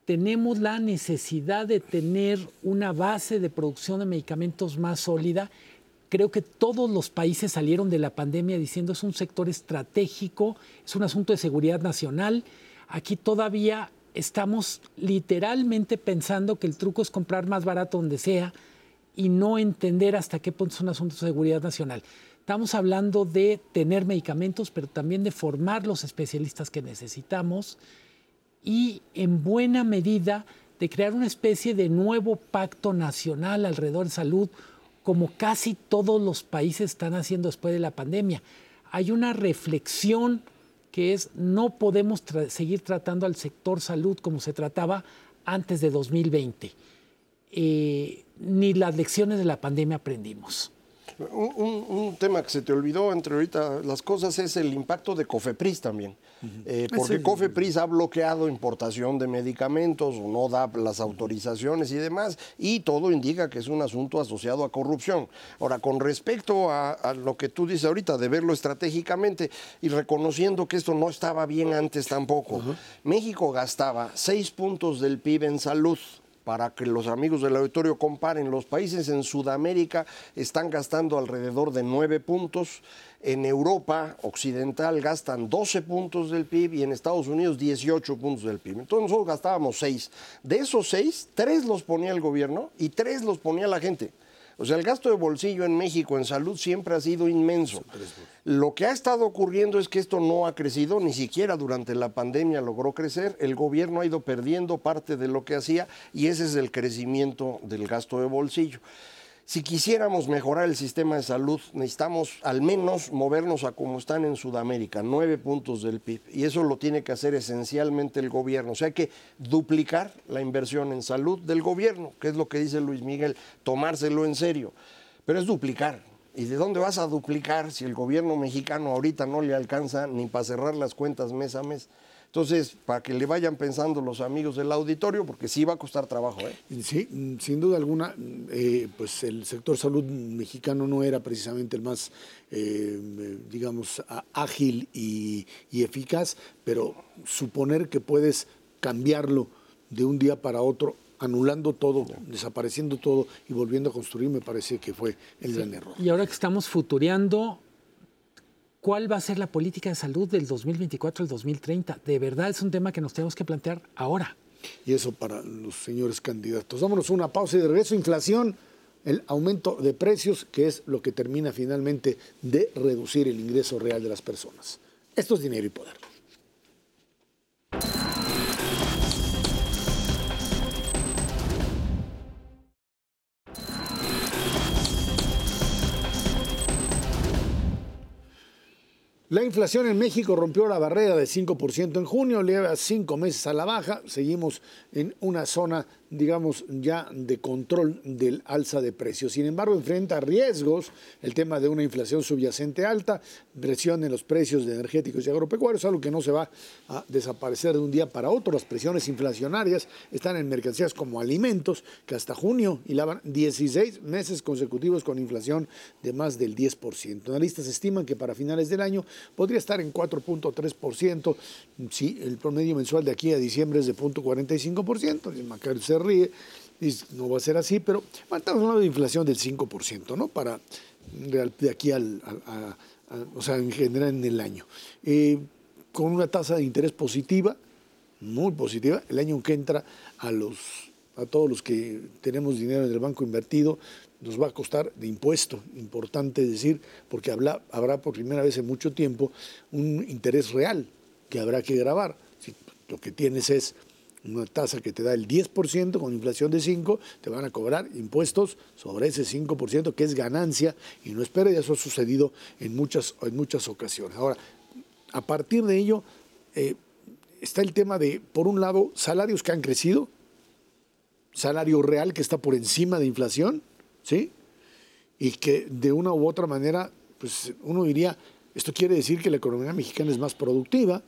Tenemos la necesidad de tener una base de producción de medicamentos más sólida Creo que todos los países salieron de la pandemia diciendo es un sector estratégico, es un asunto de seguridad nacional. Aquí todavía estamos literalmente pensando que el truco es comprar más barato donde sea y no entender hasta qué punto es un asunto de seguridad nacional. Estamos hablando de tener medicamentos, pero también de formar los especialistas que necesitamos y en buena medida de crear una especie de nuevo pacto nacional alrededor de salud, como casi todos los países están haciendo después de la pandemia. Hay una reflexión que es no podemos seguir tratando al sector salud como se trataba antes de 2020. Eh, ni las lecciones de la pandemia aprendimos. Un, tema que se te olvidó entre ahorita las cosas es el impacto de Cofepris también. Eh, porque Cofepris ha bloqueado importación de medicamentos, o no da las autorizaciones y demás, y todo indica que es un asunto asociado a corrupción. Ahora, con respecto a, lo que tú dices ahorita, de verlo estratégicamente y reconociendo que esto no estaba bien antes tampoco, México gastaba seis puntos del PIB en salud para que los amigos del auditorio comparen, los países en Sudamérica están gastando alrededor de 9 puntos, en Europa Occidental gastan 12 puntos del PIB y en Estados Unidos 18 puntos del PIB. Entonces nosotros gastábamos 6. De esos 6, 3 los ponía el gobierno y 3 los ponía la gente. O sea, el gasto de bolsillo en México en salud siempre ha sido inmenso. Lo que ha estado ocurriendo es que esto no ha crecido, ni siquiera durante la pandemia logró crecer. El gobierno ha ido perdiendo parte de lo que hacía y ese es el crecimiento del gasto de bolsillo. Si quisiéramos mejorar el sistema de salud, necesitamos al menos movernos a como están en Sudamérica, nueve puntos del PIB. Y eso lo tiene que hacer esencialmente el gobierno. O sea, hay que duplicar la inversión en salud del gobierno, que es lo que dice Luis Miguel, tomárselo en serio. Pero es duplicar. ¿Y de dónde vas a duplicar si el gobierno mexicano ahorita no le alcanza ni para cerrar las cuentas mes a mes? Entonces, para que le vayan pensando los amigos del auditorio, porque sí va a costar trabajo. ¿eh? Sí, sin duda alguna, eh, pues el sector salud mexicano no era precisamente el más, eh, digamos, ágil y, eficaz, pero suponer que puedes cambiarlo de un día para otro anulando todo, desapareciendo todo y volviendo a construir, me parece que fue el gran error. Y ahora que estamos futureando, ¿cuál va a ser la política de salud del 2024 al 2030? De verdad es un tema que nos tenemos que plantear ahora. Y eso para los señores candidatos. Vámonos a una pausa y de regreso. Inflación, el aumento de precios, que es lo que termina finalmente de reducir el ingreso real de las personas. Esto es dinero y poder. La inflación en México rompió la barrera de 5% en junio, lleva cinco meses a la baja. Seguimos en una zona digamos, ya de control del alza de precios. Sin embargo, enfrenta riesgos el tema de una inflación subyacente alta, presión en los precios de energéticos y agropecuarios, algo que no se va a desaparecer de un día para otro. Las presiones inflacionarias están en mercancías como alimentos, que hasta junio hilaban 16 meses consecutivos con inflación de más del 10%. Analistas estiman que para finales del año podría estar en 4.3%, si el promedio mensual de aquí a diciembre es de 0.45%, ríe, no va a ser así, pero estamos hablando de inflación del 5%, ¿no? Para de aquí al, o sea, en general en el año. Eh, con una tasa de interés positiva, muy positiva, el año que entra a los a todos los que tenemos dinero en el banco invertido, nos va a costar de impuesto, importante decir, porque habrá, habrá por primera vez en mucho tiempo un interés real que habrá que grabar. Si lo que tienes es una tasa que te da el 10% con inflación de 5, te van a cobrar impuestos sobre ese 5% que es ganancia y no es pérdida. Eso ha sucedido en muchas, en muchas ocasiones. Ahora, a partir de ello, eh, está el tema de, por un lado, salarios que han crecido, salario real que está por encima de inflación, ¿sí? Y que de una u otra manera, pues uno diría, esto quiere decir que la economía mexicana es más productiva,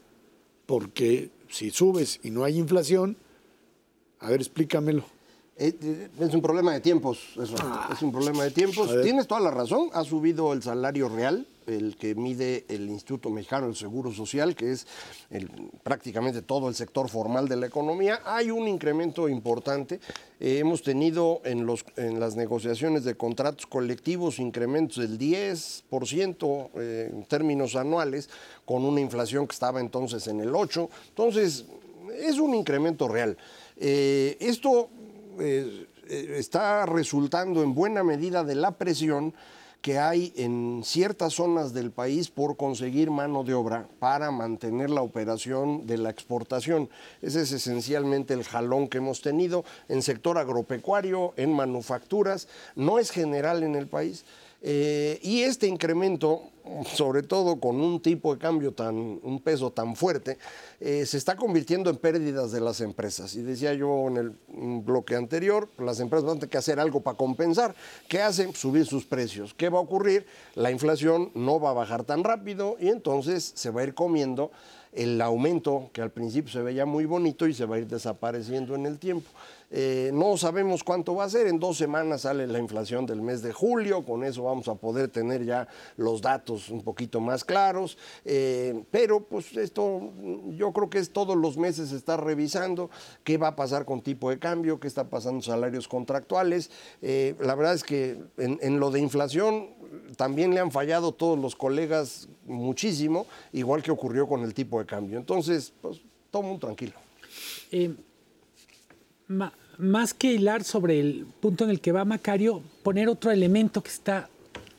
porque si subes y no hay inflación, a ver, explícamelo. Eh, eh, es un problema de tiempos, eso. Ah. es un problema de tiempos. Tienes toda la razón. Ha subido el salario real, el que mide el Instituto Mexicano del Seguro Social, que es prácticamente todo el sector formal de la economía. Hay un incremento importante. Eh, hemos tenido en, los, en las negociaciones de contratos colectivos incrementos del 10% en términos anuales, con una inflación que estaba entonces en el 8%. Entonces, es un incremento real. esto eh, eh, está resultando en buena medida de la presión que hay en ciertas zonas del país por conseguir mano de obra para mantener la operación de la exportación. Ese es esencialmente el jalón que hemos tenido en sector agropecuario, en manufacturas, no es general en el país. Eh, y este incremento, sobre todo con un tipo de cambio tan, un peso tan fuerte, eh, se está convirtiendo en pérdidas de las empresas. Y decía yo en el bloque anterior, las empresas van a tener que hacer algo para compensar. ¿Qué hacen? Subir sus precios. ¿Qué va a ocurrir? La inflación no va a bajar tan rápido y entonces se va a ir comiendo el aumento que al principio se veía muy bonito y se va a ir desapareciendo en el tiempo. Eh, no sabemos cuánto va a ser, en dos semanas sale la inflación del mes de julio, con eso vamos a poder tener ya los datos un poquito más claros, eh, pero pues esto yo creo que es todos los meses se está revisando qué va a pasar con tipo de cambio, qué está pasando salarios contractuales. Eh, la verdad es que en, en lo de inflación también le han fallado todos los colegas muchísimo, igual que ocurrió con el tipo de cambio. Entonces, pues, todo muy tranquilo. Eh, más que hilar sobre el punto en el que va Macario, poner otro elemento que está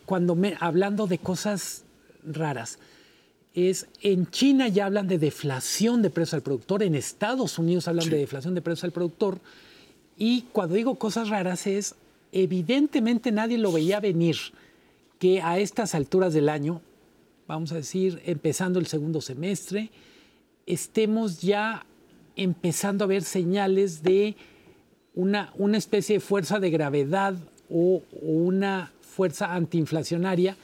cuando me, hablando de cosas raras. Es en China ya hablan de deflación de precios al productor, en Estados Unidos hablan de deflación de precios al productor. Y cuando digo cosas raras es, evidentemente nadie lo veía venir que a estas alturas del año, vamos a decir, empezando el segundo semestre, estemos ya empezando a ver señales de una, una especie de fuerza de gravedad o, una fuerza antiinflacionaria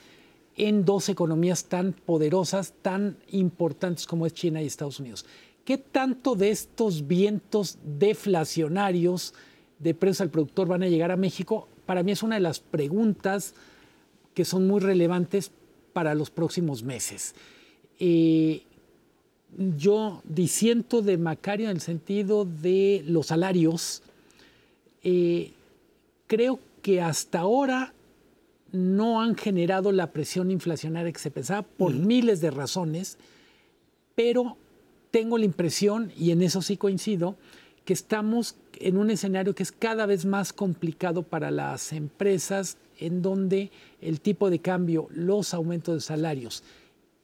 en dos economías tan poderosas, tan importantes como es China y Estados Unidos. ¿Qué tanto de estos vientos deflacionarios de precios al productor van a llegar a México? Para mí es una de las preguntas que son muy relevantes para los próximos meses. Eh, yo disiento de Macario en el sentido de los salarios. Eh, creo que hasta ahora no han generado la presión inflacionaria que se pensaba por miles de razones, pero tengo la impresión, y en eso sí coincido, que estamos en un escenario que es cada vez más complicado para las empresas, en donde el tipo de cambio, los aumentos de salarios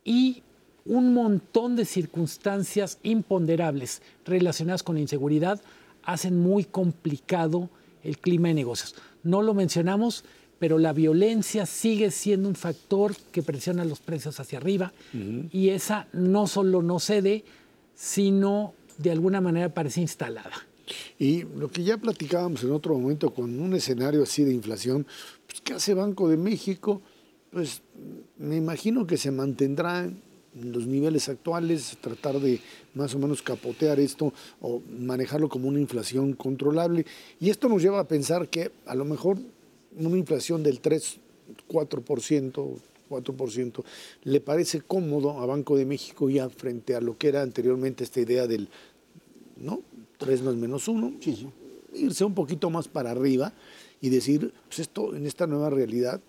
y un montón de circunstancias imponderables relacionadas con la inseguridad hacen muy complicado el clima de negocios. No lo mencionamos, pero la violencia sigue siendo un factor que presiona los precios hacia arriba y esa no solo no cede, sino de alguna manera parece instalada. Y lo que ya platicábamos en otro momento con un escenario así de inflación, pues, ¿qué hace Banco de México? Pues me imagino que se mantendrá en los niveles actuales, tratar de más o menos capotear esto o manejarlo como una inflación controlable. Y esto nos lleva a pensar que a lo mejor una inflación del 3, 4%, 4%, le parece cómodo a Banco de México ya frente a lo que era anteriormente esta idea del ¿no? 3 más menos 1, irse un poquito más para arriba y decir, pues esto en esta nueva realidad,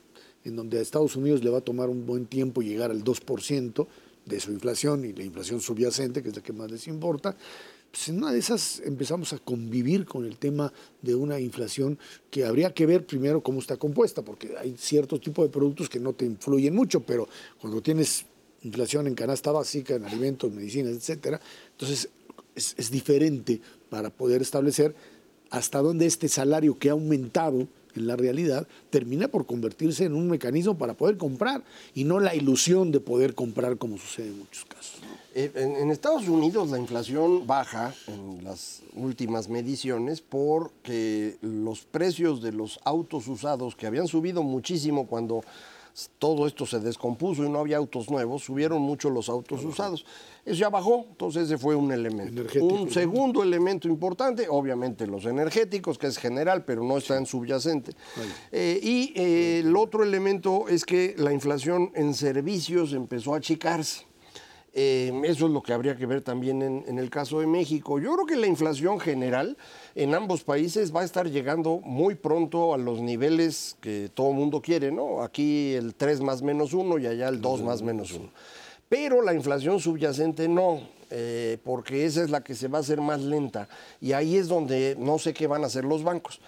en donde a Estados Unidos le va a tomar un buen tiempo llegar al 2% de su inflación y la inflación subyacente, que es la que más les importa, pues en una de esas empezamos a convivir con el tema de una inflación que habría que ver primero cómo está compuesta, porque hay ciertos tipos de productos que no te influyen mucho, pero cuando tienes inflación en canasta básica, en alimentos, medicinas, etcétera, entonces es, diferente para poder establecer hasta dónde este salario que ha aumentado en la realidad termina por convertirse en un mecanismo para poder comprar y no la ilusión de poder comprar como sucede en muchos casos. Eh, en, Estados Unidos la inflación baja en las últimas mediciones porque los precios de los autos usados que habían subido muchísimo cuando todo esto se descompuso y no había autos nuevos, subieron mucho los autos usados. Eso ya bajó, entonces ese fue un elemento. Un segundo elemento importante, obviamente los energéticos, que es general, pero no está en subyacente. Eh, y eh, el otro elemento es que la inflación en servicios empezó a achicarse. Eh, eso es lo que habría que ver también en, el caso de México. Yo creo que la inflación general en ambos países va a estar llegando muy pronto a los niveles que todo mundo quiere, ¿no? Aquí el 3 más menos 1 y allá el 2 más menos 1. Pero la inflación subyacente no, eh, porque esa es la que se va a hacer más lenta. Y ahí es donde no sé qué van a hacer los bancos.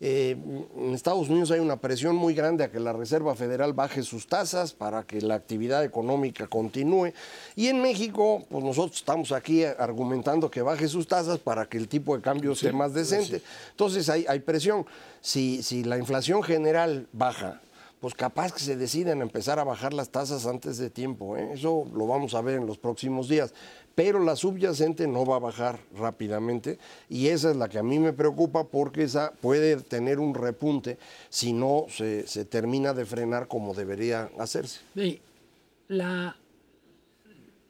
Eh, en Estados Unidos hay una presión muy grande a que la Reserva Federal baje sus tasas para que la actividad económica continúe. Y en México, pues nosotros estamos aquí argumentando que baje sus tasas para que el tipo de cambio sea más decente. Entonces hay, hay presión. Si, si la inflación general baja, pues capaz que se deciden empezar a bajar las tasas antes de tiempo. ¿eh? Eso lo vamos a ver en los próximos días pero la subyacente no va a bajar rápidamente y esa es la que a mí me preocupa porque esa puede tener un repunte si no se, termina de frenar como debería hacerse. La,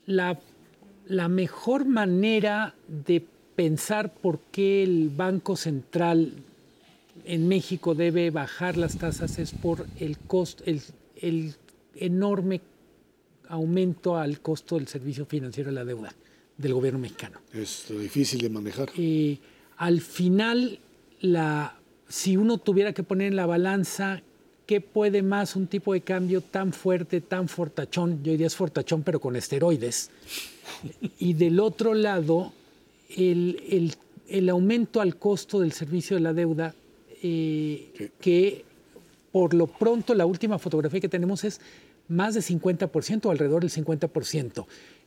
la, la mejor manera de pensar por qué el Banco Central en México debe bajar las tasas es por el costo, el, el enorme aumento al costo del servicio financiero de la deuda del gobierno mexicano. Es difícil de manejar. Y al final, la, si uno tuviera que poner en la balanza qué puede más un tipo de cambio tan fuerte, tan fortachón, yo diría es fortachón pero con esteroides, y del otro lado, el, el, aumento al costo del servicio de la deuda, eh, que por lo pronto la última fotografía que tenemos es más de 50% o alrededor del 50%.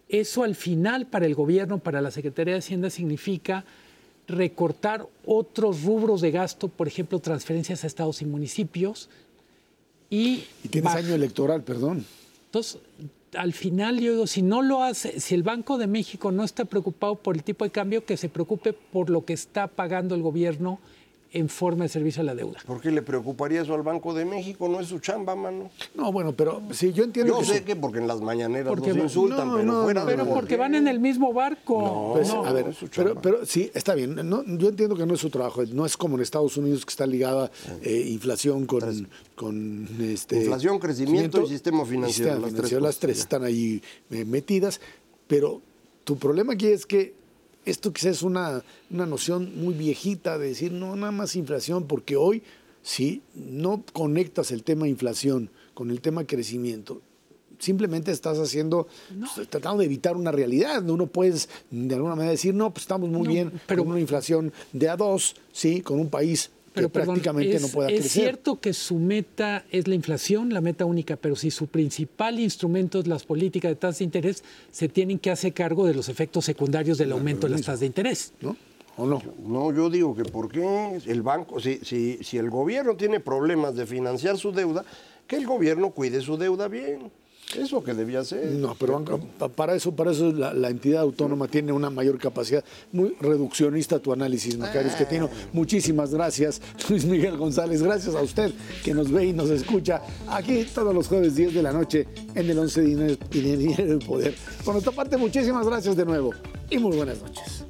Eso al final para el gobierno, para la Secretaría de Hacienda, significa recortar otros rubros de gasto, por ejemplo, transferencias a estados y municipios. Y, y tienes año electoral, perdón. Entonces, al final yo digo, si no lo hace, si el Banco de México no está preocupado por el tipo de cambio, que se preocupe por lo que está pagando el gobierno en forma de servicio a la deuda. ¿Por qué le preocuparía eso al Banco de México? No es su chamba, mano. No, bueno, pero sí, yo entiendo Yo que sé su- que porque en las mañaneras Porque- nos insultan, No, pero no, fuera no, de Pero no, porque van en el mismo barco. Pues, No. a ver, es su pero, chamba. pero sí, está bien. No, yo entiendo que no es su trabajo. No es como en Estados Unidos que está ligada eh, inflación con, con este, Inflación, crecimiento y sistema financiero, las tres financiero, las tres están ahí eh, metidas. Pero tu problema aquí es que esto quizás es una, una noción muy viejita de decir, no, nada más inflación, porque hoy, si no conectas el tema inflación con el tema crecimiento, simplemente estás haciendo, pues, tratando de evitar una realidad. No Uno puedes de alguna manera decir, no, pues estamos muy No, bien pero- con una inflación de a dos, sí, con un país Pero que perdón, prácticamente es, no pueda es crecer. cierto que su meta es la inflación, la meta única, pero si su principal instrumento es las políticas de tasas de interés, se tienen que hacer cargo de los efectos secundarios del aumento de las tasas de interés. ¿No? ¿O no? No, yo digo que por qué el banco, si, si, si el gobierno tiene problemas de financiar su deuda, que el gobierno cuide su deuda bien. Eso que debía hacer. No, pero pa- para eso, para eso la, la entidad autónoma tiene una mayor capacidad. Muy reduccionista tu análisis, Macario Esquetino. Muchísimas gracias, Luis Miguel González. Gracias a usted que nos ve y nos escucha aquí todos los jueves 10 de la noche en el 11 Dinero y Dinero y Poder. Por nuestra parte, muchísimas gracias de nuevo y muy buenas noches.